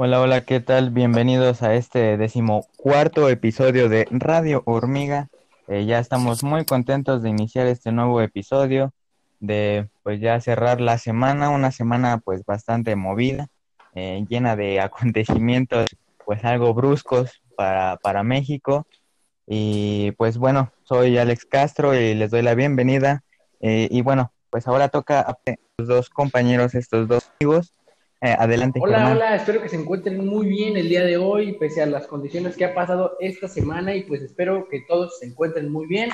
Hola, hola, ¿qué tal? Bienvenidos a este decimocuarto episodio de Radio Hormiga. Eh, ya estamos muy contentos de iniciar este nuevo episodio, de pues ya cerrar la semana, una semana pues bastante movida, eh, llena de acontecimientos pues algo bruscos para, para México. Y pues bueno, soy Alex Castro y les doy la bienvenida. Eh, y bueno, pues ahora toca a los dos compañeros, estos dos amigos, eh, adelante. Hola, hola, espero que se encuentren muy bien el día de hoy, pese a las condiciones que ha pasado esta semana y pues espero que todos se encuentren muy bien.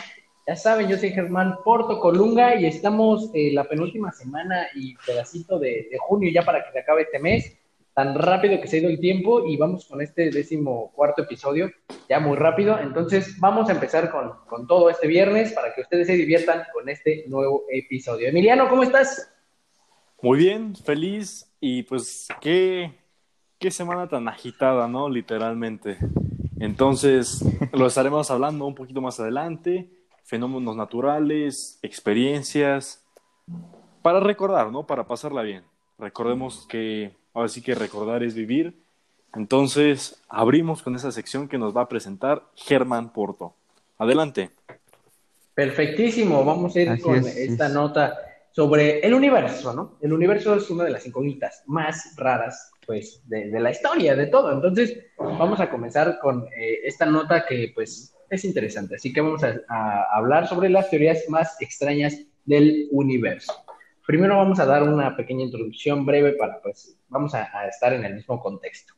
Ya saben, yo soy Germán Porto Colunga y estamos eh, la penúltima semana y pedacito de, de, junio ya para que se acabe este mes. Tan rápido que se ha ido el tiempo y vamos con este décimo cuarto episodio, ya muy rápido. Entonces vamos a empezar con, con todo este viernes para que ustedes se diviertan con este nuevo episodio. Emiliano, ¿cómo estás? Muy bien, feliz y pues qué, qué semana tan agitada, ¿no? Literalmente. Entonces, lo estaremos hablando un poquito más adelante, fenómenos naturales, experiencias, para recordar, ¿no? Para pasarla bien. Recordemos que ahora sí que recordar es vivir. Entonces, abrimos con esa sección que nos va a presentar Germán Porto. Adelante. Perfectísimo, vamos a ir con es, esta es. nota sobre el universo, ¿no? El universo es una de las incógnitas más raras, pues, de, de la historia, de todo. Entonces, vamos a comenzar con eh, esta nota que, pues, es interesante. Así que vamos a, a, hablar sobre las teorías más extrañas del universo. Primero vamos a dar una pequeña introducción breve para, pues, vamos a, a estar en el mismo contexto.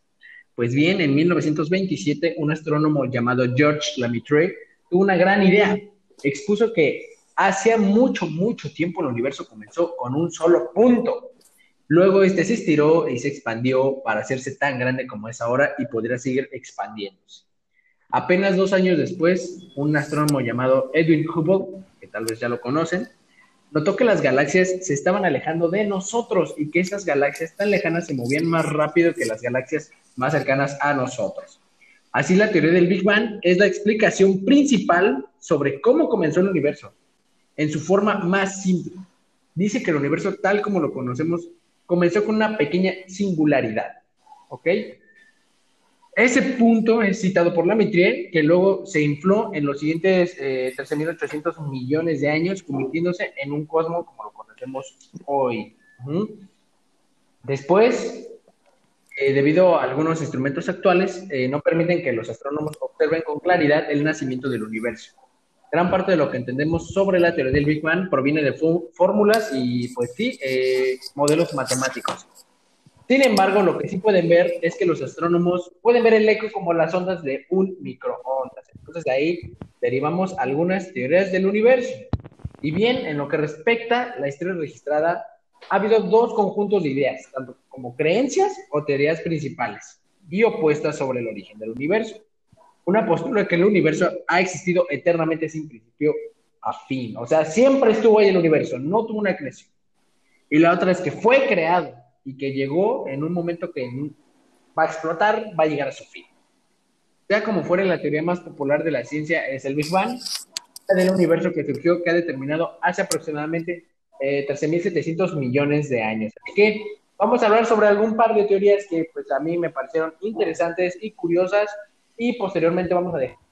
Pues bien, en 1927, un astrónomo llamado George Lamitre tuvo una gran idea. Expuso que Hacía mucho, mucho tiempo el universo comenzó con un solo punto. Luego este se estiró y se expandió para hacerse tan grande como es ahora y podría seguir expandiéndose. Apenas dos años después, un astrónomo llamado Edwin Hubble, que tal vez ya lo conocen, notó que las galaxias se estaban alejando de nosotros y que esas galaxias tan lejanas se movían más rápido que las galaxias más cercanas a nosotros. Así la teoría del Big Bang es la explicación principal sobre cómo comenzó el universo en su forma más simple. Dice que el universo tal como lo conocemos comenzó con una pequeña singularidad. ¿Ok? Ese punto es citado por Lamitrier, que luego se infló en los siguientes eh, 13.800 millones de años, convirtiéndose en un cosmos como lo conocemos hoy. Después, eh, debido a algunos instrumentos actuales, eh, no permiten que los astrónomos observen con claridad el nacimiento del universo gran parte de lo que entendemos sobre la teoría del Big Bang proviene de fórmulas y, pues sí, eh, modelos matemáticos. Sin embargo, lo que sí pueden ver es que los astrónomos pueden ver el eco como las ondas de un microondas. Entonces, de ahí derivamos algunas teorías del universo. Y bien, en lo que respecta a la historia registrada, ha habido dos conjuntos de ideas, tanto como creencias o teorías principales y opuestas sobre el origen del universo una postura que el universo ha existido eternamente sin principio a fin. O sea, siempre estuvo ahí el universo, no tuvo una creación. Y la otra es que fue creado y que llegó en un momento que va a explotar, va a llegar a su fin. Sea como fuera, la teoría más popular de la ciencia es el Big Bang, del universo que surgió, que ha determinado hace aproximadamente eh, 13.700 millones de años. Así que vamos a hablar sobre algún par de teorías que pues a mí me parecieron interesantes y curiosas y posteriormente vamos a dejar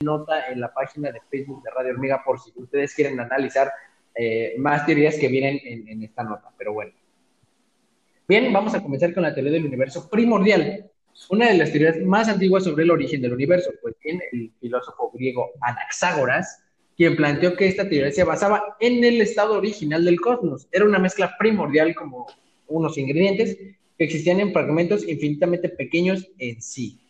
nota en la página de Facebook de Radio Hormiga por si ustedes quieren analizar eh, más teorías que vienen en, en, esta nota. Pero bueno. Bien, vamos a comenzar con la teoría del universo primordial. Una de las teorías más antiguas sobre el origen del universo, pues bien, el filósofo griego Anaxágoras, quien planteó que esta teoría se basaba en el estado original del cosmos. Era una mezcla primordial como unos ingredientes que existían en fragmentos infinitamente pequeños en sí.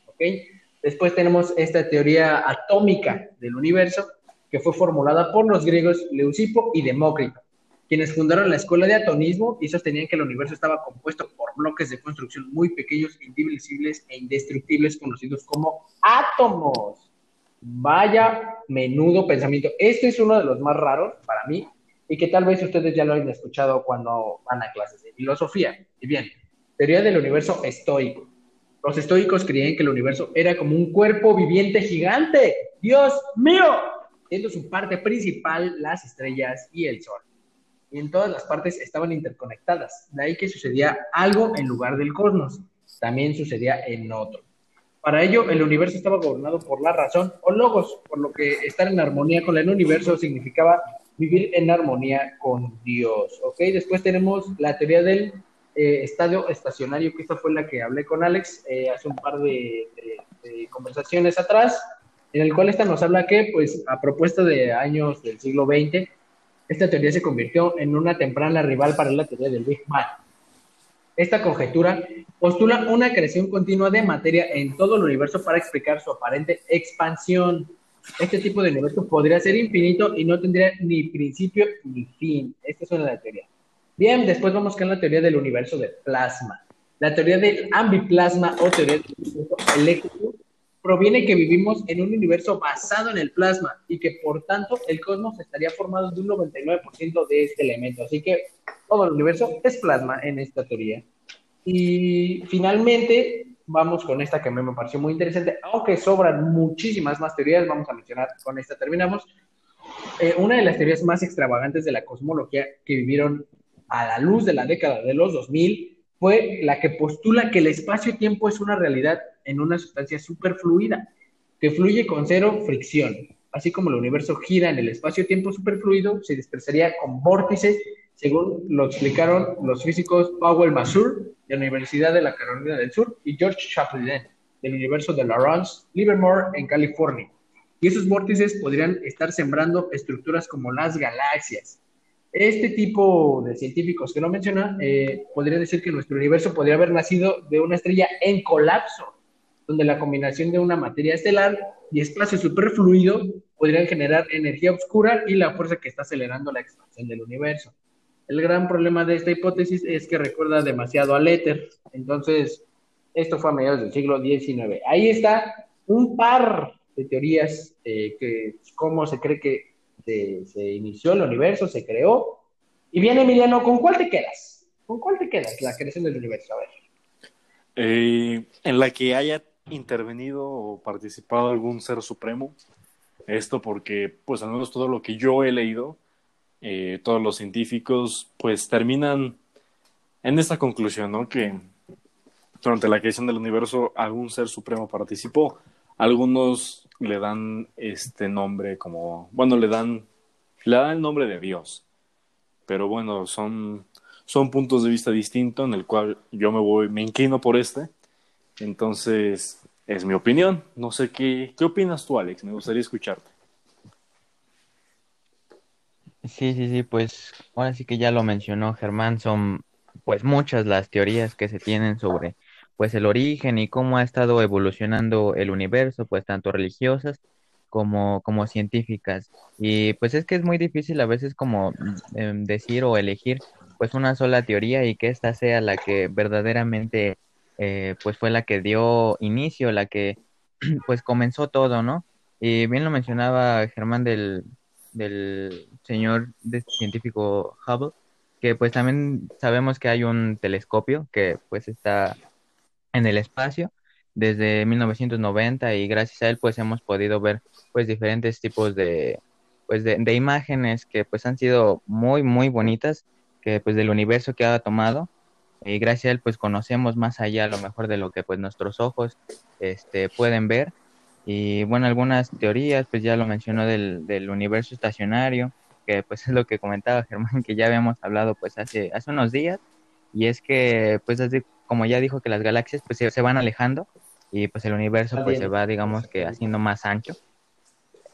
Después tenemos esta teoría atómica del universo, que fue formulada por los griegos Leucipo y Demócrito, quienes fundaron la escuela de atomismo y sostenían que el universo estaba compuesto por bloques de construcción muy pequeños, indivisibles e indestructibles, conocidos como átomos. Vaya menudo pensamiento. Este es uno de los más raros para mí y que tal vez ustedes ya lo hayan escuchado cuando van a clases de filosofía. Y bien, teoría del universo estoico. Los estoicos creían que el universo era como un cuerpo viviente gigante. ¡Dios mío! Siendo su parte principal las estrellas y el sol. Y en todas las partes estaban interconectadas. De ahí que sucedía algo en lugar del cosmos. también sucedía en otro. Para ello, el universo estaba gobernado por la razón o logos, por lo que estar en armonía con el universo significaba vivir en armonía con Dios. ¿Ok? Después tenemos la teoría del eh, estadio estacionario, que esta fue la que hablé con Alex eh, hace un par de, conversaciones atrás, en el cual esta nos habla que, pues, a propuesta de años del siglo XX, esta teoría se convirtió en una temprana rival para la teoría del Big Bang. Esta conjetura postula una creación continua de materia en todo el universo para explicar su aparente expansión. Este tipo de universo podría ser infinito y no tendría ni principio ni fin. Esta es una de las teorías. Bien, después vamos con la teoría del universo de plasma. La teoría del ambiplasma o teoría del universo eléctrico proviene que vivimos en un universo basado en el plasma y que por tanto el cosmos estaría formado de un 99% de este elemento. Así que todo el universo es plasma en esta teoría. Y finalmente vamos con esta que a mí me pareció muy interesante, aunque sobran muchísimas más teorías, vamos a mencionar, con esta terminamos. Eh, una de las teorías más extravagantes de la cosmología que vivieron a la luz de la década de los 2000 fue la que postula que el espacio-tiempo es una realidad en una sustancia superfluida, que fluye con cero fricción. Así como el universo gira en el espacio-tiempo superfluido, se dispersaría con vórtices, según lo explicaron los físicos Powell Masur de la Universidad de la Carolina del Sur y George Chaplin del universo de Lawrence Livermore en California. Y esos vórtices podrían estar sembrando estructuras como las galaxias, este tipo de científicos que no menciona eh, podría decir que nuestro universo podría haber nacido de una estrella en colapso, donde la combinación de una materia estelar y espacio superfluido podrían generar energía oscura y la fuerza que está acelerando la expansión del universo. El gran problema de esta hipótesis es que recuerda demasiado al éter. Entonces, esto fue a mediados del siglo XIX. Ahí está un par de teorías eh, que cómo se cree que se, inició el universo, se creó. Y bien, Emiliano, ¿con cuál te quedas? ¿Con cuál te quedas la creación del universo? A ver. Eh, en la que haya intervenido o participado algún ser supremo. Esto porque, pues al menos todo lo que yo he leído, eh, todos los científicos, pues terminan en esta conclusión, ¿no? Que durante la creación del universo algún ser supremo participó. Algunos le dan este nombre como, bueno, le dan, le dan el nombre de Dios. Pero bueno, son, son puntos de vista distintos en el cual yo me voy, me inclino por este. Entonces, es mi opinión. No sé qué, qué opinas tú, Alex. Me gustaría escucharte. Sí, sí, sí, pues ahora sí que ya lo mencionó Germán, son pues muchas las teorías que se tienen sobre pues el origen y cómo ha estado evolucionando el universo, pues tanto religiosas como, como científicas. Y pues es que es muy difícil a veces como em, decir o elegir pues una sola teoría y que esta sea la que verdaderamente eh, pues fue la que dio inicio, la que pues comenzó todo, ¿no? Y bien lo mencionaba Germán del, del señor de científico Hubble, que pues también sabemos que hay un telescopio que pues está en el espacio desde 1990 y gracias a él pues hemos podido ver pues diferentes tipos de pues de, imágenes que pues han sido muy muy bonitas que pues del universo que ha tomado. Y gracias a él pues conocemos más allá a lo mejor de lo que pues nuestros ojos este pueden ver. Y bueno algunas teorías pues ya lo mencionó del, del universo estacionario que pues es lo que comentaba Germán que ya habíamos hablado pues hace hace unos días. Y es que pues así como ya dijo que las galaxias pues se, van alejando y pues el universo pues se va digamos que haciendo más ancho.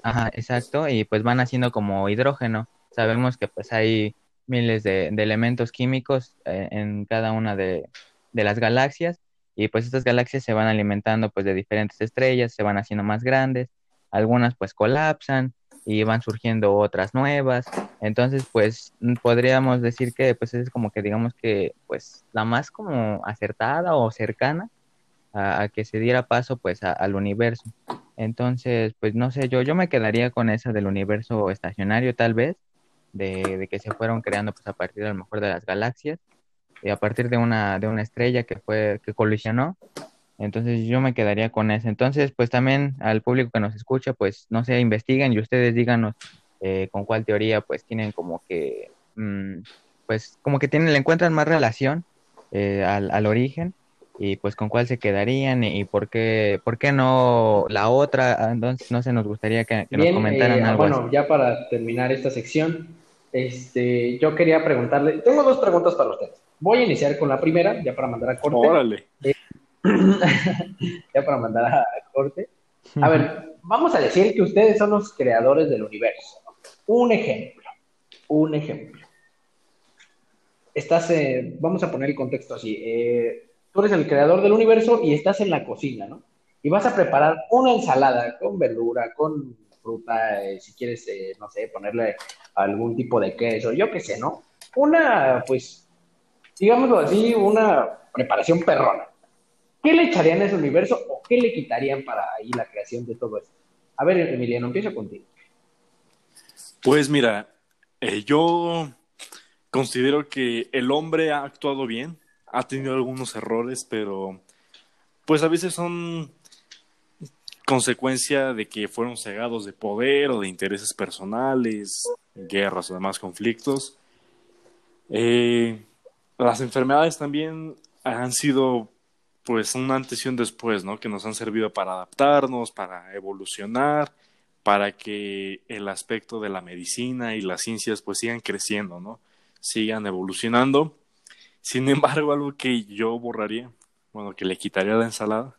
Ajá, exacto, y pues van haciendo como hidrógeno. Sabemos que pues hay miles de, elementos químicos eh, en cada una de, de, las galaxias y pues estas galaxias se van alimentando pues de diferentes estrellas, se van haciendo más grandes, algunas pues colapsan y van surgiendo otras nuevas. Entonces, pues podríamos decir que pues es como que digamos que pues la más como acertada o cercana a, que se diera paso pues al universo. Entonces, pues no sé, yo, yo me quedaría con esa del universo estacionario tal vez, de, de, que se fueron creando pues a partir a lo mejor de las galaxias y a partir de una, de una estrella que fue, que colisionó entonces yo me quedaría con eso. Entonces, pues también al público que nos escucha, pues no sé, investiguen y ustedes díganos eh, con cuál teoría pues tienen como que, mm, pues como que tienen, le encuentran más relación eh, al, al, origen. y pues con cuál se quedarían y, por qué por qué no la otra entonces no sé nos gustaría que, nos comentaran eh, algo bueno ya para terminar esta sección este yo quería preguntarle tengo dos preguntas para ustedes voy a iniciar con la primera ya para mandar a corte órale eh, ya para mandar a corte a ver vamos a decir que ustedes son los creadores del universo un ejemplo un ejemplo estás eh, vamos a poner el contexto así eh, tú eres el creador del universo y estás en la cocina, ¿no? Y vas a preparar una ensalada con verdura, con fruta, eh, si quieres, eh, no sé, ponerle algún tipo de queso, yo qué sé, ¿no? Una, pues, digámoslo así, una preparación perrona. ¿Qué le echarían a ese universo o qué le quitarían para ahí la creación de todo esto? A ver, Emiliano, empiezo contigo. Pues mira, eh, yo considero que el hombre ha actuado bien ha tenido algunos errores, pero pues a veces son consecuencia de que fueron cegados de poder o de intereses personales, guerras o demás conflictos. Eh, las enfermedades también han sido pues un antes y un después, ¿no? Que nos han servido para adaptarnos, para evolucionar, para que el aspecto de la medicina y las ciencias pues sigan creciendo, ¿no? Sigan evolucionando sin embargo, algo que yo borraría, bueno, que le quitaría la ensalada,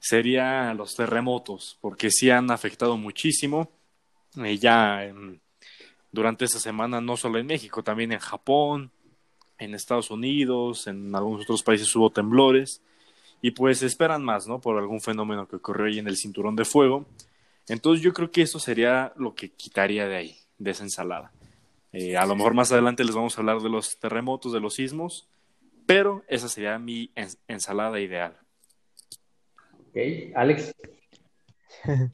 sería los terremotos, porque sí han afectado muchísimo. Eh, ya durante esta semana, no solo en México, también en Japón, en Estados Unidos, en algunos otros países hubo temblores. Y pues esperan más, ¿no? Por algún fenómeno que ocurrió ahí en el cinturón de fuego. Entonces yo creo que eso sería lo que quitaría de ahí, de esa ensalada. Eh, a lo mejor más adelante les vamos a hablar de los terremotos, de los sismos, pero esa sería mi ensalada ideal. Ok, Alex.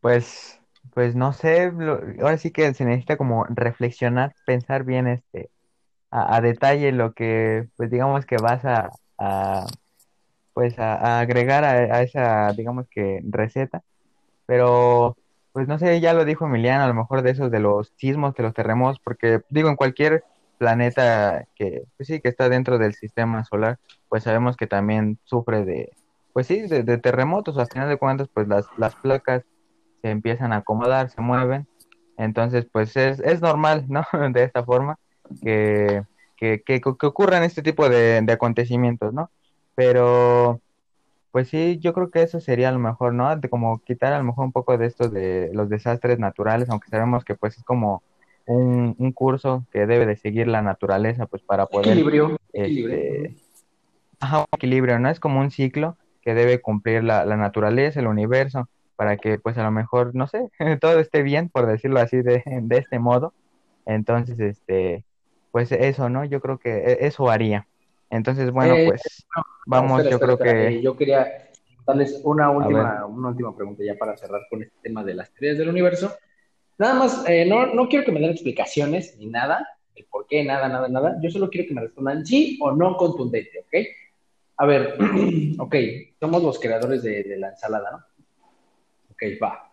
pues, pues no sé, ahora sí que se necesita como reflexionar, pensar bien este a, detalle lo que, pues digamos que vas a, pues a, agregar a, esa, digamos que receta, pero pues no sé, ya lo dijo Emiliano, a lo mejor de esos de los sismos, de los terremotos, porque digo, en cualquier planeta que, pues sí, que está dentro del sistema solar, pues sabemos que también sufre de, pues sí, de, terremotos, al final de cuentas, pues las, las placas se empiezan a acomodar, se mueven, entonces, pues es, es normal, ¿no? De esta forma, que, que, que, que ocurran este tipo de, de acontecimientos, ¿no? Pero pues sí, yo creo que eso sería a lo mejor, ¿no? De como quitar a lo mejor un poco de esto de los desastres naturales, aunque sabemos que pues es como un, un curso que debe de seguir la naturaleza, pues para poder... Equilibrio. Este, ajá, un equilibrio, ¿no? Es como un ciclo que debe cumplir la, la naturaleza, el universo, para que pues a lo mejor, no sé, todo esté bien, por decirlo así, de, de este modo. Entonces, este, pues eso, ¿no? Yo creo que e, eso haría. Entonces, bueno, eh, pues vamos, yo creo que... Yo quería darles una última, una última pregunta ya para cerrar con este tema de las teorías del universo. Nada más, eh, no, no quiero que me den explicaciones ni nada, el por qué, nada, nada, nada. Yo solo quiero que me respondan sí o no contundente, ¿ok? A ver, ok, somos los creadores de, la ensalada, ¿no? Ok, va.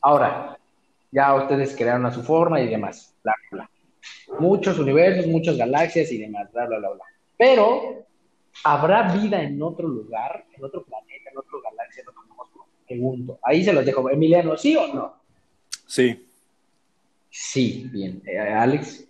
Ahora, ya ustedes crearon a su forma y demás, bla, bla. Muchos universos, muchas galaxias y demás, bla, bla, bla, bla. Pero, ¿habrá vida en otro lugar, en otro planeta, en otro galaxia, en otro cosmos? Pregunto. Ahí se los dejo. Emiliano, ¿sí o no? Sí. Sí, bien. Eh, Alex.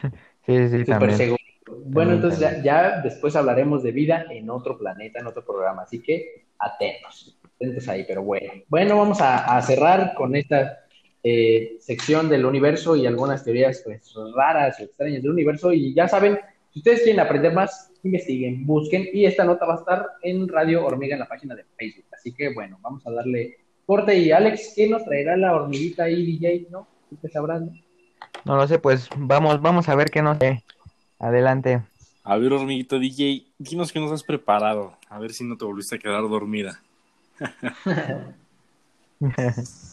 Sí, sí, también. Seguro. Bueno, entonces ya, después hablaremos de vida en otro planeta, en otro programa, así que atentos, atentos ahí, pero bueno. Bueno, vamos a, cerrar con esta eh, sección del universo y algunas teorías pues, raras o extrañas del universo y ya saben, si ustedes quieren aprender más, investiguen, busquen y esta nota va a estar en Radio Hormiga en la página de Facebook. Así que bueno, vamos a darle corte y Alex, ¿qué nos traerá la hormiguita ahí, DJ? ¿No? ¿Qué sabrán? No lo sé, pues vamos, vamos a ver qué nos sé. Adelante. A ver, hormiguito DJ, dinos qué nos has preparado. A ver si no te volviste a quedar dormida.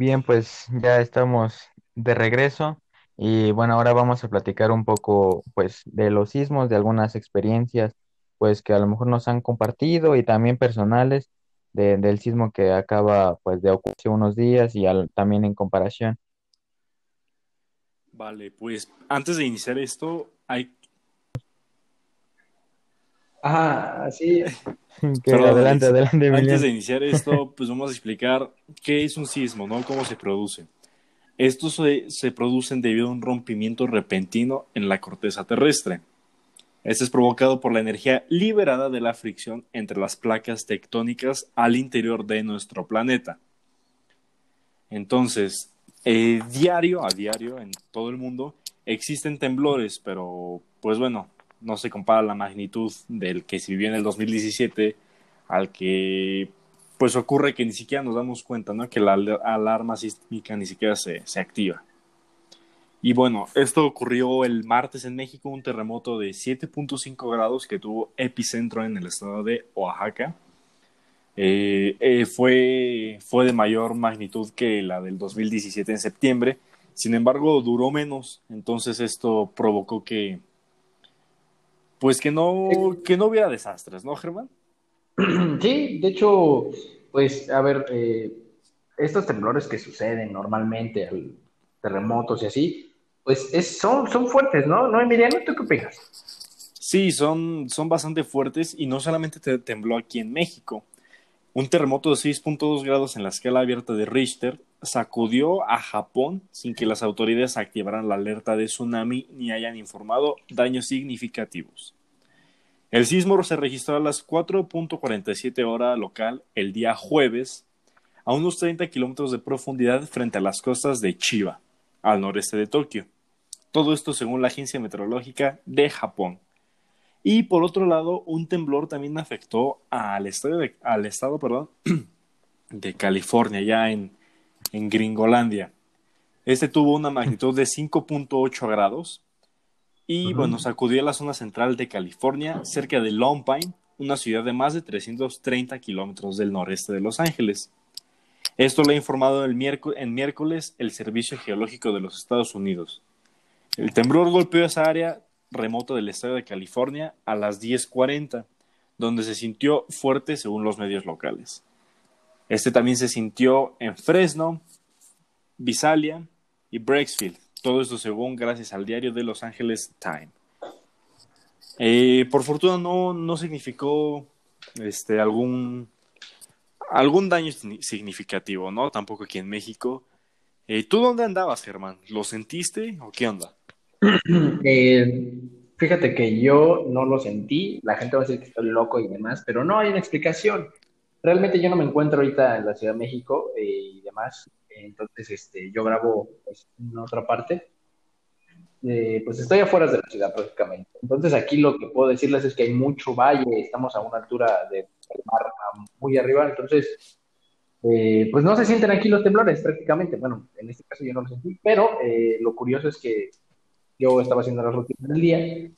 Bien, pues ya estamos de regreso y bueno, ahora vamos a platicar un poco pues de los sismos, de algunas experiencias pues que a lo mejor nos han compartido y también personales del sismo que acaba pues de ocurrir unos días y también en comparación. Vale, pues antes de iniciar esto hay Ajá, sí. adelante, adelante. Antes de iniciar esto, pues vamos a explicar qué es un sismo, ¿no? Cómo se produce. Estos se, se producen debido a un rompimiento repentino en la corteza terrestre. Este es provocado por la energía liberada de la fricción entre las placas tectónicas al interior de nuestro planeta. Entonces, eh, diario a diario en todo el mundo existen temblores, pero pues bueno, no se compara la magnitud del que se vivió en el 2017 al que pues ocurre que ni siquiera nos damos cuenta, ¿no? Que la alarma sísmica ni siquiera se, se activa. Y bueno, esto ocurrió el martes en México, un terremoto de 7.5 grados que tuvo epicentro en el estado de Oaxaca. Eh, eh, fue, fue de mayor magnitud que la del 2017 en septiembre, sin embargo duró menos, entonces esto provocó que, pues que no, que no hubiera desastres, ¿no, Germán? Sí, de hecho, pues, a ver, eh, estos temblores que suceden normalmente, terremotos y así, pues es, son, son fuertes, ¿no? ¿No, Emiliano? ¿Tú qué opinas? Sí, son, son bastante fuertes y no solamente tembló aquí en México. Un terremoto de 6.2 grados en la escala abierta de Richter sacudió a Japón sin que las autoridades activaran la alerta de tsunami ni hayan informado daños significativos. El sismo se registró a las 4.47 hora local el día jueves a unos 30 kilómetros de profundidad frente a las costas de Chiba, al noreste de Tokio. Todo esto según la Agencia Meteorológica de Japón. Y por otro lado, un temblor también afectó al estado, de, al estado perdón, de California, ya en, en Gringolandia. Este tuvo una magnitud de 5.8 grados y bueno, sacudió la zona central de California, cerca de Long Pine, una ciudad de más de 330 kilómetros del noreste de Los Ángeles. Esto lo ha informado el miércoles, en miércoles el Servicio Geológico de los Estados Unidos. El temblor golpeó esa área remota del estado de California a las 10.40, donde se sintió fuerte según los medios locales. Este también se sintió en Fresno, Visalia y Breaksfield. Todo esto según gracias al diario de Los Angeles Times. Eh, por fortuna no, no significó este, algún, algún daño significativo, ¿no? Tampoco aquí en México. Eh, ¿Tú dónde andabas, Germán? ¿Lo sentiste o qué onda? Eh, fíjate que yo no lo sentí. La gente va a decir que estoy loco y demás, pero no hay una explicación realmente yo no me encuentro ahorita en la Ciudad de México eh, y demás, entonces este, yo grabo pues, en otra parte. Eh, pues estoy afuera de la ciudad prácticamente. Entonces aquí lo que puedo decirles es que hay mucho valle, estamos a una altura de mar muy arriba, entonces eh, pues no se sienten aquí los temblores prácticamente. Bueno, en este caso yo no lo sentí, pero lo curioso es que yo estaba haciendo la rutina del día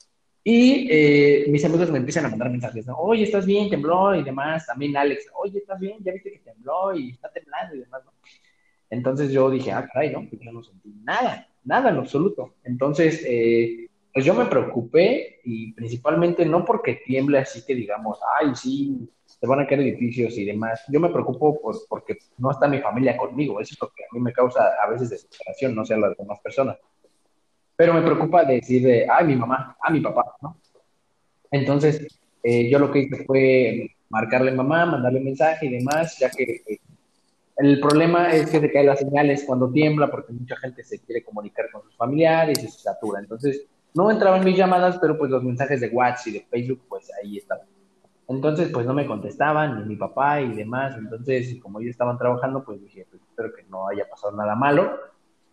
y eh, mis amigos me empiezan a mandar mensajes, ¿no? Oye, ¿estás bien? Tembló y demás. También Alex, oye, ¿estás bien? Ya viste que tembló y está temblando y demás, ¿no? Entonces yo dije, ah, caray, ¿no? Pues yo no sentí nada, nada en absoluto. Entonces, eh, pues yo me preocupé y principalmente no porque tiemble así que digamos, ay, sí, se van a caer edificios y demás. Yo me preocupo por, porque no está mi familia conmigo. Eso es lo que a mí me causa a veces desesperación, no sea las demás personas pero me preocupa decir, de, ay, mi mamá, a mi papá, ¿no? Entonces, eh, yo lo que hice fue marcarle a mamá, mandarle un mensaje y demás, ya que eh, el problema es que se caen las señales cuando tiembla, porque mucha gente se quiere comunicar con sus familiares y se satura. Entonces, no entraban mis llamadas, pero pues los mensajes de WhatsApp y de Facebook, pues ahí estaban. Entonces, pues no me contestaban, ni mi papá y demás. Entonces, como ellos estaban trabajando, pues dije, pues espero que no haya pasado nada malo.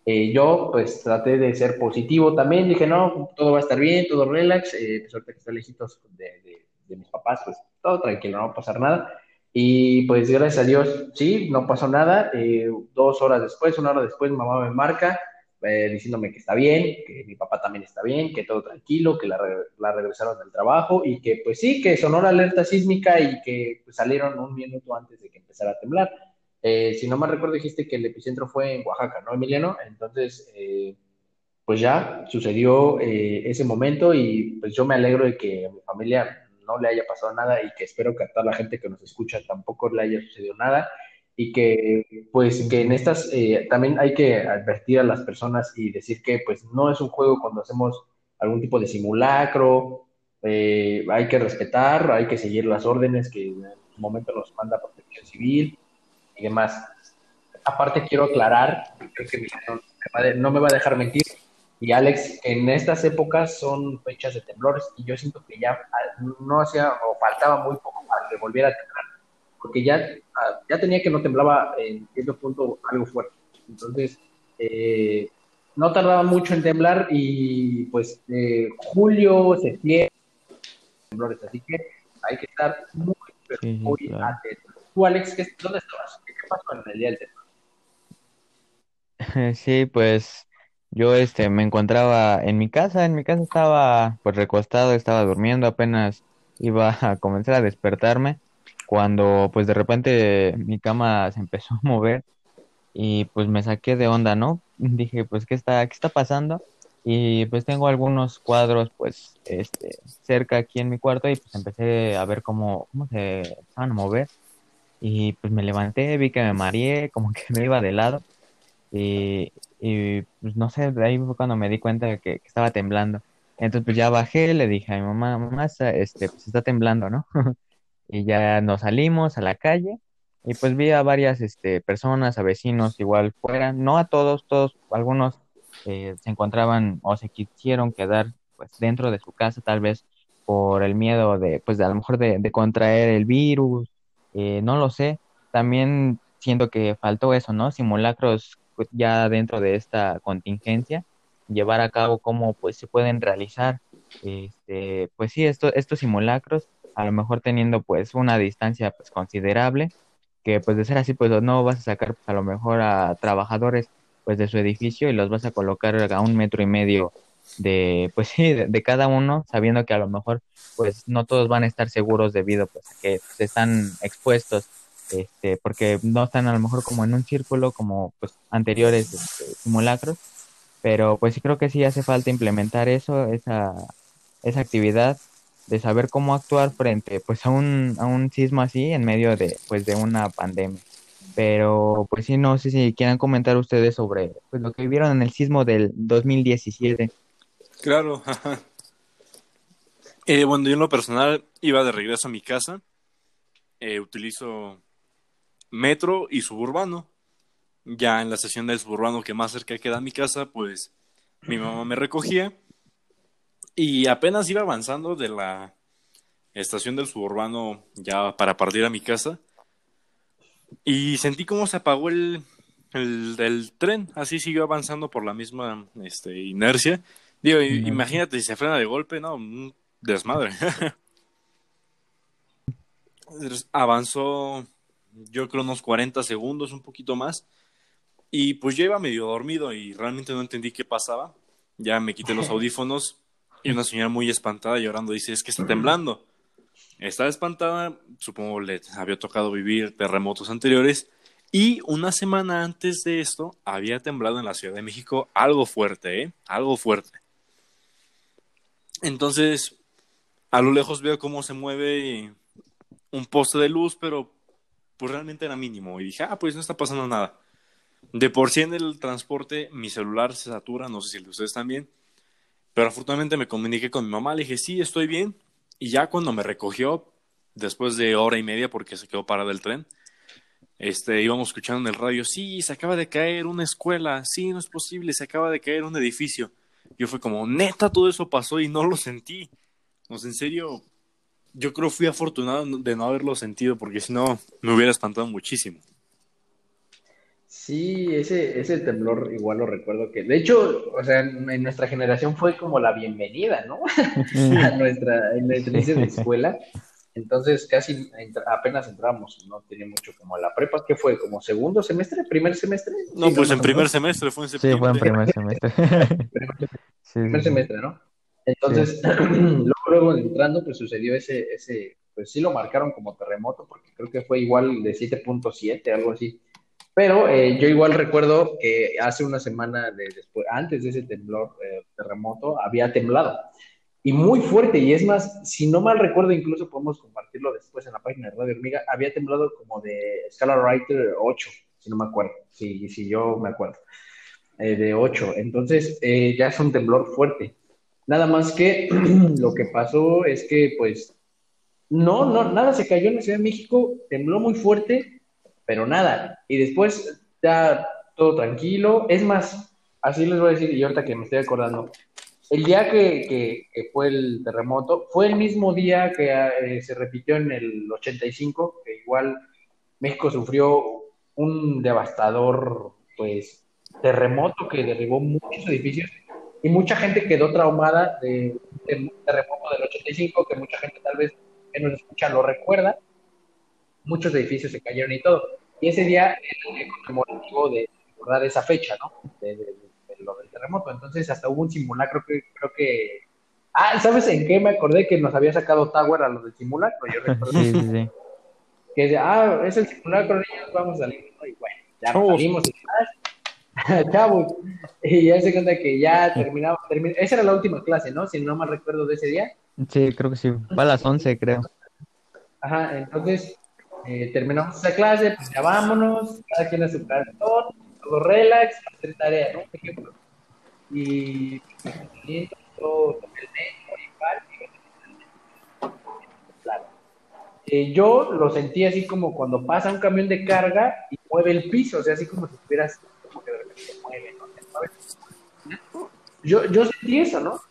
Eh, yo pues traté de ser positivo también, dije, no, todo va a estar bien, todo relax, eh, pues ahorita que estoy lejitos de, de, mis papás, pues todo tranquilo, no va a pasar nada. Y pues gracias a Dios, sí, no pasó nada. Eh, dos horas después, una hora después, mamá me marca diciéndome que está bien, que mi papá también está bien, que todo tranquilo, que la, la, regresaron del trabajo y que pues sí, que sonó la alerta sísmica y que pues, salieron un minuto antes de que empezara a temblar. Eh, si no me recuerdo, dijiste que el epicentro fue en Oaxaca, ¿no, Emiliano? Entonces, eh, pues ya sucedió eh, ese momento y pues yo me alegro de que a mi familia no le haya pasado nada y que espero que a toda la gente que nos escucha tampoco le haya sucedido nada y que pues que en estas también hay que advertir a las personas y decir que pues no es un juego cuando hacemos algún tipo de simulacro, hay que respetar, hay que seguir las órdenes que en el momento nos manda protección civil y demás. Aparte quiero aclarar, creo que no me va a dejar mentir, y Alex, en estas épocas son fechas de temblores y yo siento que ya no hacía o faltaba muy poco para que volviera a temblar, porque ya, ya tenía que no temblaba en cierto punto algo fuerte. Entonces, eh, no tardaba mucho en temblar y pues eh, julio, septiembre, temblores, así que hay que estar muy, muy atentos. Tú, Alex, ¿dónde estabas? ¿Qué pasó el día del? Sí, pues yo este me encontraba en mi casa, en mi casa estaba pues recostado, estaba durmiendo, apenas iba a comenzar a despertarme cuando pues de repente mi cama se empezó a mover y pues me saqué de onda, ¿no? Dije, pues qué está qué está pasando? Y pues tengo algunos cuadros pues este cerca aquí en mi cuarto y pues empecé a ver cómo cómo se empezaban a mover y pues me levanté, vi que me mareé, como que me iba de lado y, y pues no sé, de ahí fue cuando me di cuenta de que, estaba temblando. Entonces pues ya bajé, le dije a mi mamá, mamá, este, pues está temblando, ¿no? y ya nos salimos a la calle y pues vi a varias este, personas, a vecinos igual fuera, no a todos, todos, algunos eh, se encontraban o se quisieron quedar pues dentro de su casa tal vez por el miedo de pues de a lo mejor de, contraer el virus, eh, no lo sé, también siento que faltó eso, ¿no? Simulacros pues, ya dentro de esta contingencia llevar a cabo cómo pues se pueden realizar este pues sí esto, estos simulacros a lo mejor teniendo pues una distancia pues considerable que pues de ser así pues no vas a sacar pues, a lo mejor a trabajadores pues de su edificio y los vas a colocar a un metro y medio de pues sí de, cada uno sabiendo que a lo mejor pues no todos van a estar seguros debido pues a que se están expuestos este, porque no están a lo mejor como en un círculo como pues anteriores este, simulacros, pero pues sí creo que sí hace falta implementar eso, esa, esa actividad de saber cómo actuar frente pues a un, a un sismo así en medio de pues de una pandemia. Pero pues sí, no sé si quieran comentar ustedes sobre pues, lo que vivieron en el sismo del 2017. Claro, eh, bueno, yo en lo personal iba de regreso a mi casa. Eh, utilizo metro y suburbano. Ya en la estación del suburbano que más cerca queda a mi casa, pues mi mamá me recogía y apenas iba avanzando de la estación del suburbano ya para partir a mi casa y sentí cómo se apagó el, el, tren, así siguió avanzando por la misma este, inercia. Digo, imagínate si se frena de golpe, no, desmadre. Avanzó yo creo unos 40 segundos, un poquito más. Y pues yo iba medio dormido y realmente no entendí qué pasaba. Ya me quité los audífonos y una señora muy espantada llorando dice, es que está temblando. Estaba espantada, supongo le había tocado vivir terremotos anteriores. Y una semana antes de esto había temblado en la Ciudad de México algo fuerte, ¿eh? Algo fuerte. Entonces, a lo lejos veo cómo se mueve un poste de luz, pero pues realmente era mínimo. Y dije, ah, pues no está pasando nada. De por sí en el transporte mi celular se satura, no sé si el de ustedes también. Pero afortunadamente me comuniqué con mi mamá, le dije, sí, estoy bien. Y ya cuando me recogió, después de hora y media, porque se quedó parado el tren, este, íbamos escuchando en el radio, sí, se acaba de caer una escuela, sí, no es posible, se acaba de caer un edificio. Yo fue como, neta, todo eso pasó y no lo sentí. O sea, en serio, yo creo fui afortunado de no haberlo sentido, porque si no, me hubiera espantado muchísimo. Sí, ese, ese temblor igual lo recuerdo que, de hecho, o sea, en, nuestra generación fue como la bienvenida, ¿no? a nuestra, en nuestra de escuela. Entonces casi apenas entramos, no tenía mucho como la prepa, ¿qué fue? ¿Como segundo semestre? ¿Primer semestre? No, pues en primer semestre, fue en septiembre. Sí, fue en primer semestre. primer semestre, ¿no? Entonces, luego, entrando, pues sucedió ese, ese, pues sí lo marcaron como terremoto, porque creo que fue igual de 7.7, algo así. Pero eh, yo igual recuerdo que hace una semana de después, antes de ese temblor, eh, terremoto, había temblado. Y muy fuerte, y es más, si no mal recuerdo, incluso podemos compartirlo después en la página de Radio Hormiga, había temblado como de escala Writer 8, si no me acuerdo, si, si yo me acuerdo, eh, de 8. Entonces, ya es un temblor fuerte. Nada más que lo que pasó es que, pues, no, no, nada se cayó en la Ciudad de México, tembló muy fuerte, pero nada. Y después ya todo tranquilo. Es más, así les voy a decir, y ahorita que me estoy acordando, el día que, fue el terremoto, fue el mismo día que eh, se repitió en el 85, que igual México sufrió un devastador, pues, terremoto que derribó muchos edificios y mucha gente quedó traumada de, del terremoto del 85, que mucha gente tal vez que nos escucha lo recuerda. Muchos edificios se cayeron y todo. Y ese día era el conmemorativo de recordar esa fecha, ¿no? De, lo del terremoto. Entonces hasta hubo un simulacro que creo que... Ah, ¿sabes en qué me acordé que nos había sacado Tower a los del simulacro? Yo recuerdo sí, sí, sí. que decía, ah, es el simulacro, niños, vamos a salir. Y bueno, ya salimos y chavos. Y ya se cuenta que ya terminaba, esa era la última clase, ¿no? Si no mal recuerdo de ese día. Sí, creo que sí. Va a las 11, creo. Ajá, entonces eh, terminamos esa clase, pues ya vámonos, cada quien a su cartón, todo relax, hacer tarea, ¿no? ejemplo. Y todo. Eh, yo lo sentí así como cuando pasa un camión de carga y mueve el piso, o sea, así como si estuvieras que de repente se mueve, ¿no? Yo, yo sentí eso, ¿no?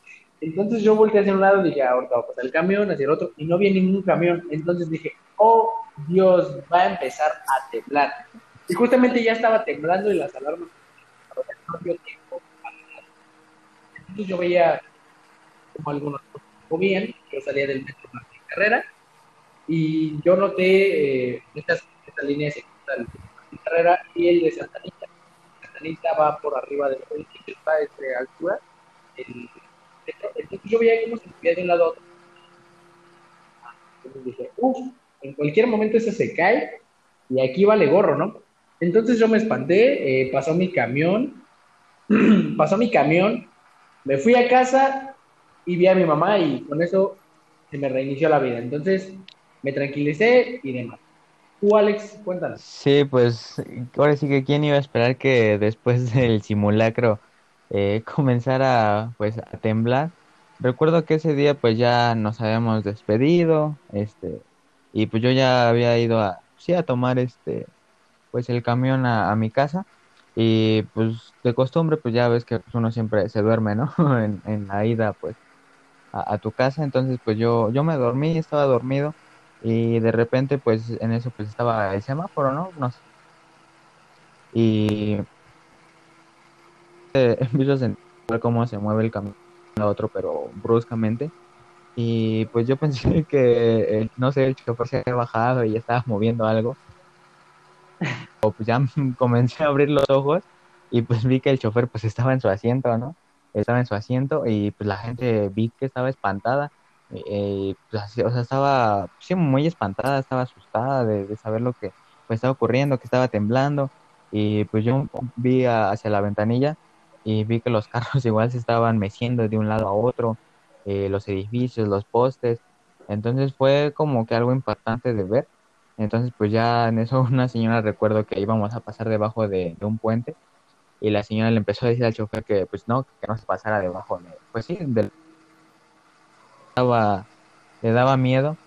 Entonces yo volteé hacia un lado y dije, ah, ahorita va a pasar el camión, hacia el otro, y no vi ningún camión. Entonces dije, oh Dios, va a empezar a temblar. Y justamente ya estaba temblando y las alarmas no Entonces yo veía como algunos bien, yo salía del metro de Carrera y yo noté eh, estas, esta línea de Carrera y el de Santa Anita. Santa Anita va por arriba del edificio, está a altura. Entonces yo veía cómo se movía de un lado a otro. Entonces dije, uff, en cualquier momento ese se cae y aquí vale gorro, ¿no? Entonces yo me espanté, eh, pasó mi camión, pasó mi camión, me fui a casa y vi a mi mamá y con eso se me reinició la vida. Entonces me tranquilicé y demás. Alex, cuéntanos. Sí, pues ahora sí que quién iba a esperar que después del simulacro eh, comenzara pues a temblar. Recuerdo que ese día pues ya nos habíamos despedido, este, y pues yo ya había ido a, sí, a tomar este, pues el camión a, mi casa, y pues de costumbre pues ya ves que uno siempre se duerme, ¿no? en, en la ida pues a, tu casa, entonces pues yo, yo me dormí, estaba dormido, y de repente pues en eso pues estaba el semáforo, ¿no? no sé. Y empiezo a sentir cómo se mueve el camión a otro, pero bruscamente. Y pues yo pensé que, eh, no sé, el chofer se había bajado y ya estaba moviendo algo. O pues ya comencé a abrir los ojos y pues vi que el chofer pues estaba en su asiento, ¿no? Estaba en su asiento y pues la gente vi que estaba espantada. Eh, pues o sea, estaba sí, muy espantada, estaba asustada de, saber lo que pues, estaba ocurriendo, que estaba temblando. Y pues yo vi hacia la ventanilla y vi que los carros igual se estaban meciendo de un lado a otro, eh, los edificios, los postes. Entonces fue como que algo impactante de ver. Entonces pues ya en eso una señora recuerdo que íbamos a pasar debajo de, un puente y la señora le empezó a decir al chofer que pues no, que no se pasara debajo de, pues sí, de, daba, le daba miedo,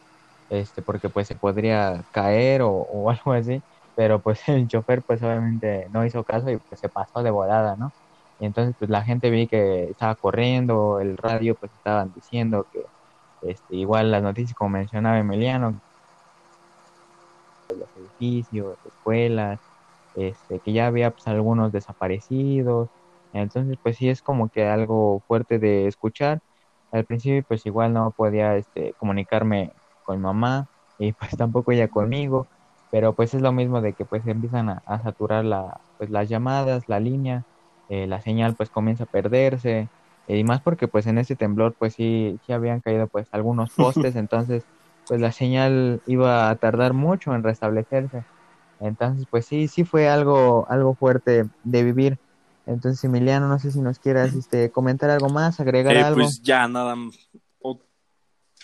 este, porque pues se podría caer o, algo así, pero pues el chofer pues obviamente no hizo caso y pues se pasó de volada, ¿no? Y entonces pues la gente vi que estaba corriendo, el radio pues estaban diciendo que este, igual las noticias como mencionaba Emiliano, los edificios, escuelas, este, que ya había pues algunos desaparecidos, entonces pues sí es como que algo fuerte de escuchar. Al principio pues igual no podía este, comunicarme con mamá y pues tampoco ella conmigo, pero pues es lo mismo de que pues empiezan a, a saturar la, pues las llamadas, la línea, eh, la señal pues comienza a perderse eh, y más porque pues en ese temblor pues sí, sí habían caído pues algunos postes, entonces pues la señal iba a tardar mucho en restablecerse. Entonces, pues sí, sí fue algo, algo fuerte de vivir. Entonces, Emiliano, no sé si nos quieras este, comentar algo más, agregar eh, algo. Pues ya, nada.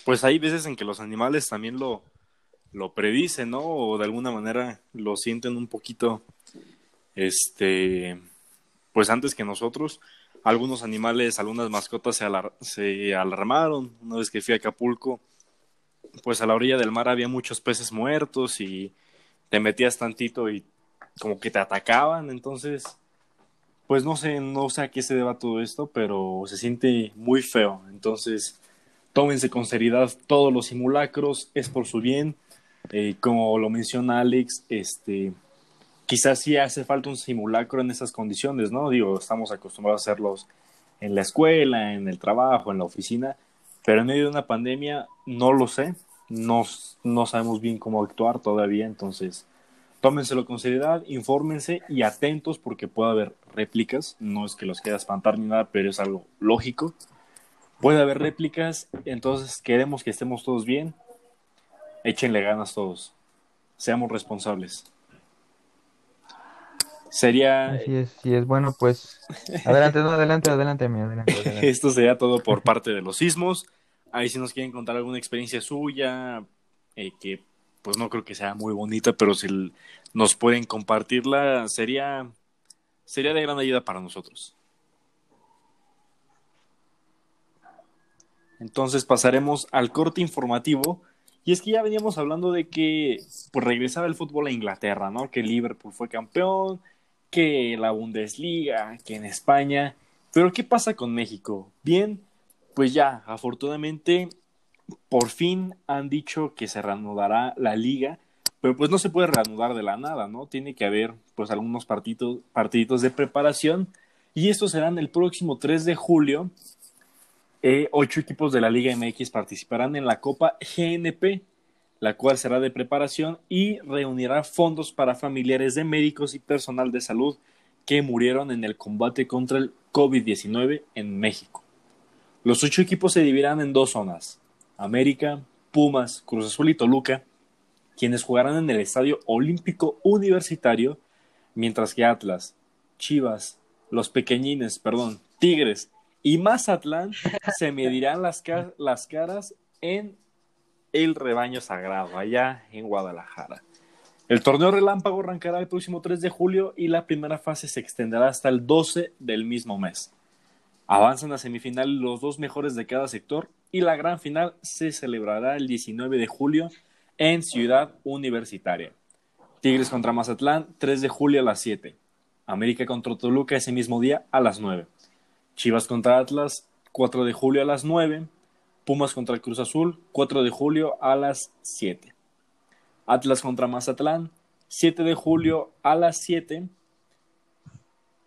pues hay veces en que los animales también lo, lo predicen, ¿no? O de alguna manera lo sienten un poquito, este, pues antes que nosotros. Algunos animales, algunas mascotas se, se alarmaron. Una vez que fui a Acapulco, pues a la orilla del mar había muchos peces muertos y te metías tantito y como que te atacaban. Entonces, pues no sé, no sé a qué se deba todo esto, pero se siente muy feo. Entonces, tómense con seriedad todos los simulacros, es por su bien. Eh, como lo menciona Alex, este, quizás sí hace falta un simulacro en esas condiciones, ¿no? Digo, estamos acostumbrados a hacerlos en la escuela, en el trabajo, en la oficina, pero en medio de una pandemia no lo sé, no, no sabemos bien cómo actuar todavía, entonces tómenselo con seriedad, infórmense y atentos porque puede haber réplicas, no es que los quiera espantar ni nada, pero es algo lógico. Puede haber réplicas, entonces queremos que estemos todos bien, échenle ganas todos, seamos responsables. Sería. Así es, sí es bueno, pues. Adelante, no, adelante, adelante, adelante, adelante. Esto sería todo por parte de los sismos. Ahí si nos quieren contar alguna experiencia suya, eh, que pues no creo que sea muy bonita, pero si nos pueden compartirla, sería, sería de gran ayuda para nosotros. Entonces pasaremos al corte informativo. Y es que ya veníamos hablando de que pues regresaba el fútbol a Inglaterra, ¿no? Que Liverpool fue campeón, que la Bundesliga, que en España. Pero ¿qué pasa con México? Bien, pues ya, afortunadamente por fin han dicho que se reanudará la liga, pero pues no se puede reanudar de la nada, ¿no? Tiene que haber pues algunos partidos, partiditos de preparación y estos serán el próximo 3 de julio. Eh, ocho equipos de la Liga MX participarán en la Copa GNP, la cual será de preparación y reunirá fondos para familiares de médicos y personal de salud que murieron en el combate contra el COVID-19 en México. Los ocho equipos se dividirán en dos zonas, América, Pumas, Cruz Azul y Toluca, quienes jugarán en el Estadio Olímpico Universitario, mientras que Atlas, Chivas, los pequeñines, perdón, Tigres y Mazatlán se medirán las, las caras en el rebaño sagrado, allá en Guadalajara. El torneo relámpago arrancará el próximo 3 de julio y la primera fase se extenderá hasta el 12 del mismo mes. Avanzan a semifinal los dos mejores de cada sector y la gran final se celebrará el 19 de julio en Ciudad Universitaria. Tigres contra Mazatlán, 3 de julio a las 7. América contra Toluca ese mismo día a las 9. Chivas contra Atlas, 4 de julio a las 9. Pumas contra el Cruz Azul, 4 de julio a las 7. Atlas contra Mazatlán, 7 de julio a las 7.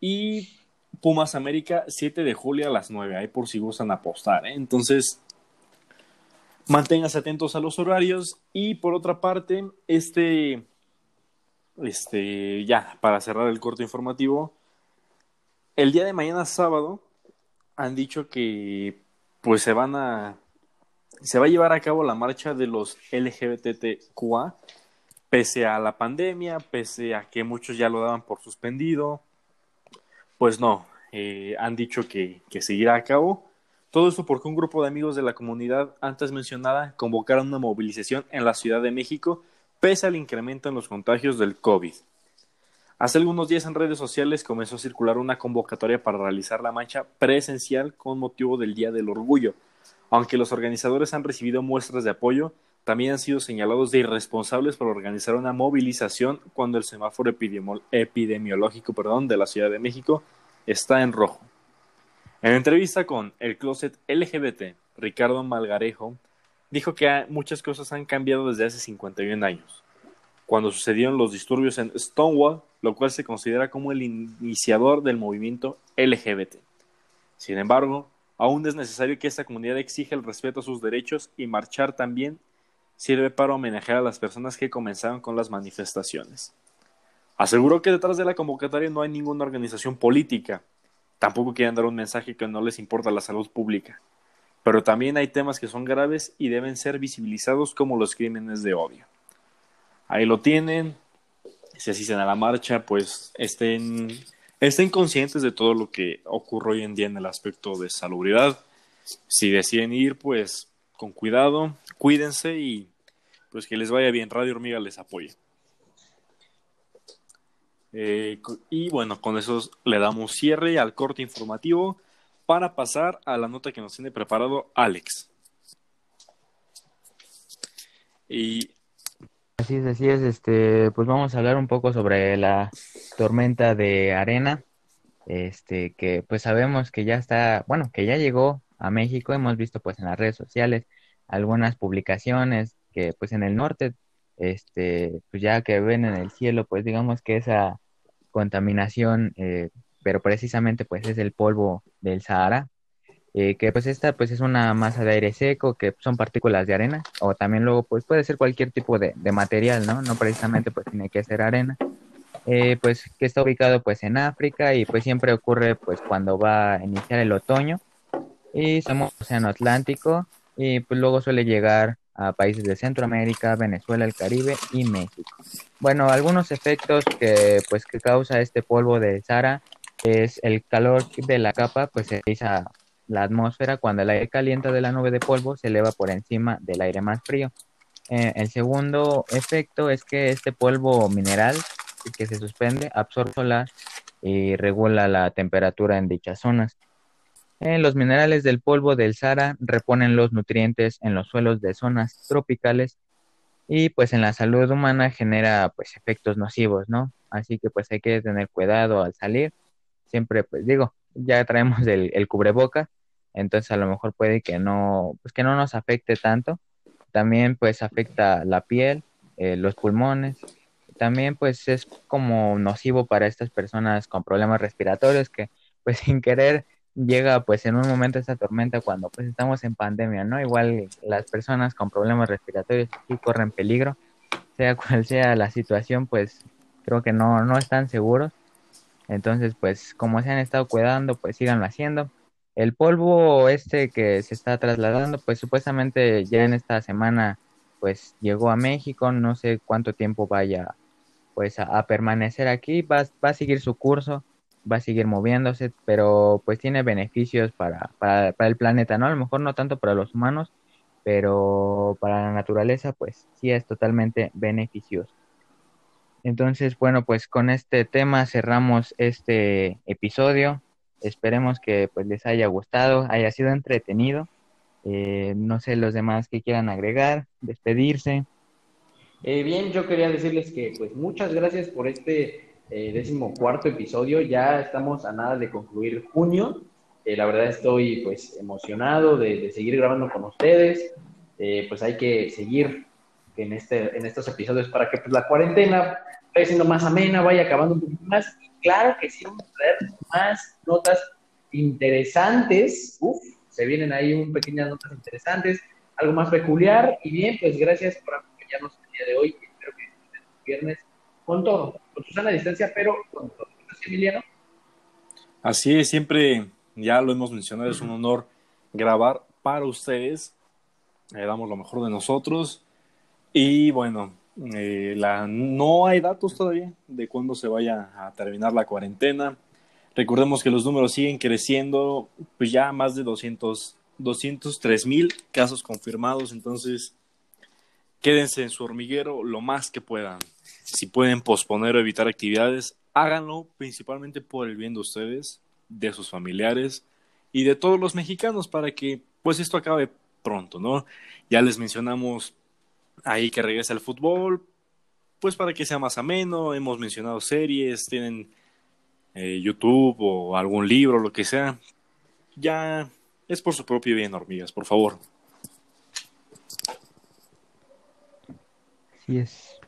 Y Pumas América, 7 de julio a las 9. Ahí por si gustan apostar. ¿eh? Entonces, manténganse atentos a los horarios. Y por otra parte, este, este, ya, para cerrar el corto informativo, el día de mañana sábado han dicho que pues se van a se va a llevar a cabo la marcha de los LGBTQA pese a la pandemia, pese a que muchos ya lo daban por suspendido, pues no, eh, han dicho que, que seguirá a cabo. Todo esto porque un grupo de amigos de la comunidad antes mencionada convocaron una movilización en la Ciudad de México pese al incremento en los contagios del COVID. Hace algunos días en redes sociales comenzó a circular una convocatoria para realizar la mancha presencial con motivo del Día del Orgullo. Aunque los organizadores han recibido muestras de apoyo, también han sido señalados de irresponsables por organizar una movilización cuando el semáforo epidemiológico perdón, de la Ciudad de México está en rojo. En entrevista con el Closet LGBT, Ricardo Malgarejo dijo que muchas cosas han cambiado desde hace 51 años, cuando sucedieron los disturbios en Stonewall, lo cual se considera como el iniciador del movimiento LGBT. Sin embargo, aún es necesario que esta comunidad exija el respeto a sus derechos y marchar también sirve para homenajear a las personas que comenzaron con las manifestaciones. Aseguró que detrás de la convocatoria no hay ninguna organización política. Tampoco quieren dar un mensaje que no les importa la salud pública. Pero también hay temas que son graves y deben ser visibilizados como los crímenes de odio. Ahí lo tienen. si asisten a la marcha, pues estén, estén conscientes de todo lo que ocurre hoy en día en el aspecto de salubridad. Si deciden ir, pues con cuidado, cuídense y pues que les vaya bien. Radio Hormiga les apoye. Eh, y bueno, con eso le damos cierre al corte informativo para pasar a la nota que nos tiene preparado Alex. Y así es, así es, este, pues vamos a hablar un poco sobre la tormenta de arena, este, que pues sabemos que ya está, bueno, que ya llegó a México, hemos visto pues en las redes sociales algunas publicaciones que pues en el norte, este, pues ya que ven en el cielo, pues digamos que esa contaminación, eh, pero precisamente pues es el polvo del Sahara, eh, que pues esta pues es una masa de aire seco que son partículas de arena o también luego pues puede ser cualquier tipo de, material, ¿no? No precisamente pues tiene que ser arena, eh, pues que está ubicado pues en África y pues siempre ocurre pues cuando va a iniciar el otoño y somos Océano Atlántico y pues luego suele llegar a países de Centroamérica, Venezuela, el Caribe y México. Bueno, algunos efectos que pues que causa este polvo de Sahara es el calor de la capa, pues se a la atmósfera cuando el aire caliente de la nube de polvo se eleva por encima del aire más frío. Eh, el segundo efecto es que este polvo mineral que se suspende absorbe y regula la temperatura en dichas zonas. Eh, los minerales del polvo del Sahara reponen los nutrientes en los suelos de zonas tropicales y pues en la salud humana genera pues efectos nocivos, ¿no? Así que pues hay que tener cuidado al salir. Siempre pues digo, ya traemos el, el cubreboca, entonces a lo mejor puede que no, pues que no nos afecte tanto. También pues afecta la piel, eh, los pulmones. También pues es como nocivo para estas personas con problemas respiratorios que pues sin querer llega pues en un momento esta tormenta cuando pues estamos en pandemia, ¿no? Igual las personas con problemas respiratorios sí corren peligro, sea cual sea la situación, pues creo que no, no están seguros. Entonces, pues como se han estado cuidando, pues síganlo haciendo. El polvo este que se está trasladando, pues supuestamente ya en esta semana pues llegó a México, no sé cuánto tiempo vaya pues a, permanecer aquí, va, va a seguir su curso va a seguir moviéndose, pero pues tiene beneficios para, para, el planeta, ¿no? A lo mejor no tanto para los humanos, pero para la naturaleza pues sí es totalmente beneficioso. Entonces, bueno, pues con este tema cerramos este episodio. Esperemos que pues les haya gustado, haya sido entretenido. Eh, no sé los demás que quieran agregar, despedirse. Eh, bien, yo quería decirles que pues muchas gracias por este eh, décimo cuarto episodio. Ya estamos a nada de concluir junio. Eh, la verdad estoy pues emocionado de, seguir grabando con ustedes. Eh, pues hay que seguir en, este, en estos episodios para que pues, la cuarentena vaya siendo más amena, vaya acabando un poquito más. Y claro que sí, vamos a traer más notas interesantes. Uf, se vienen ahí un pequeñas notas interesantes, algo más peculiar. Y bien, pues gracias por acompañarnos el día de hoy. Espero que el viernes con todo, con su sana distancia, pero con todo. Emiliano? Así es, siempre, ya lo hemos mencionado, es un honor grabar para ustedes. Le damos lo mejor de nosotros. Y bueno, eh, la, no hay datos todavía de cuándo se vaya a terminar la cuarentena. Recordemos que los números siguen creciendo, pues ya más de 200, 203 mil casos confirmados, entonces quédense en su hormiguero lo más que puedan. Si pueden posponer o evitar actividades, háganlo principalmente por el bien de ustedes, de sus familiares y de todos los mexicanos para que pues esto acabe pronto, ¿no? Ya les mencionamos ahí que regresa el fútbol, pues para que sea más ameno, hemos mencionado series, tienen eh, YouTube o algún libro, lo que sea. Ya es por su propio bien, hormigas, por favor. Así es.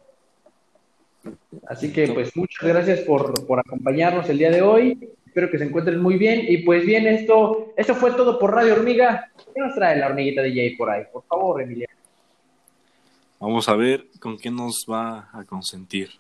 Así que pues muchas gracias por, acompañarnos el día de hoy. Espero que se encuentren muy bien. Y pues bien, esto, esto fue todo por Radio Hormiga. ¿Qué nos trae la hormiguita de Jay por ahí? Por favor, Emiliano. Vamos a ver con qué nos va a consentir.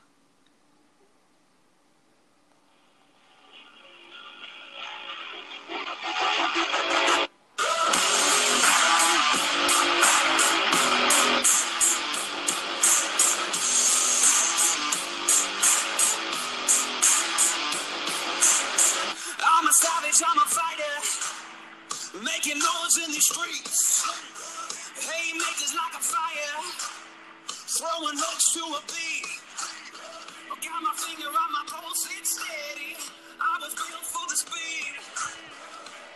wolves in these streets. Haymakers like a fire. Throwing hooks to a beat. I got my finger on my pulse, it's steady. I was built for the speed.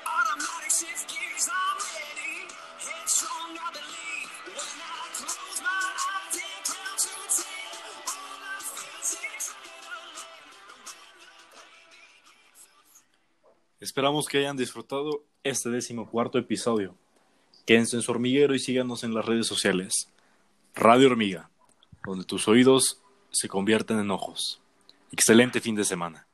Automatic shift gears, I'm ready. Headstrong, I believe. When I close my eyes and count to ten, all I feel is. Esperamos que hayan disfrutado este decimocuarto episodio. Quédense en su hormiguero y síganos en las redes sociales. Radio Hormiga, donde tus oídos se convierten en ojos. Excelente fin de semana.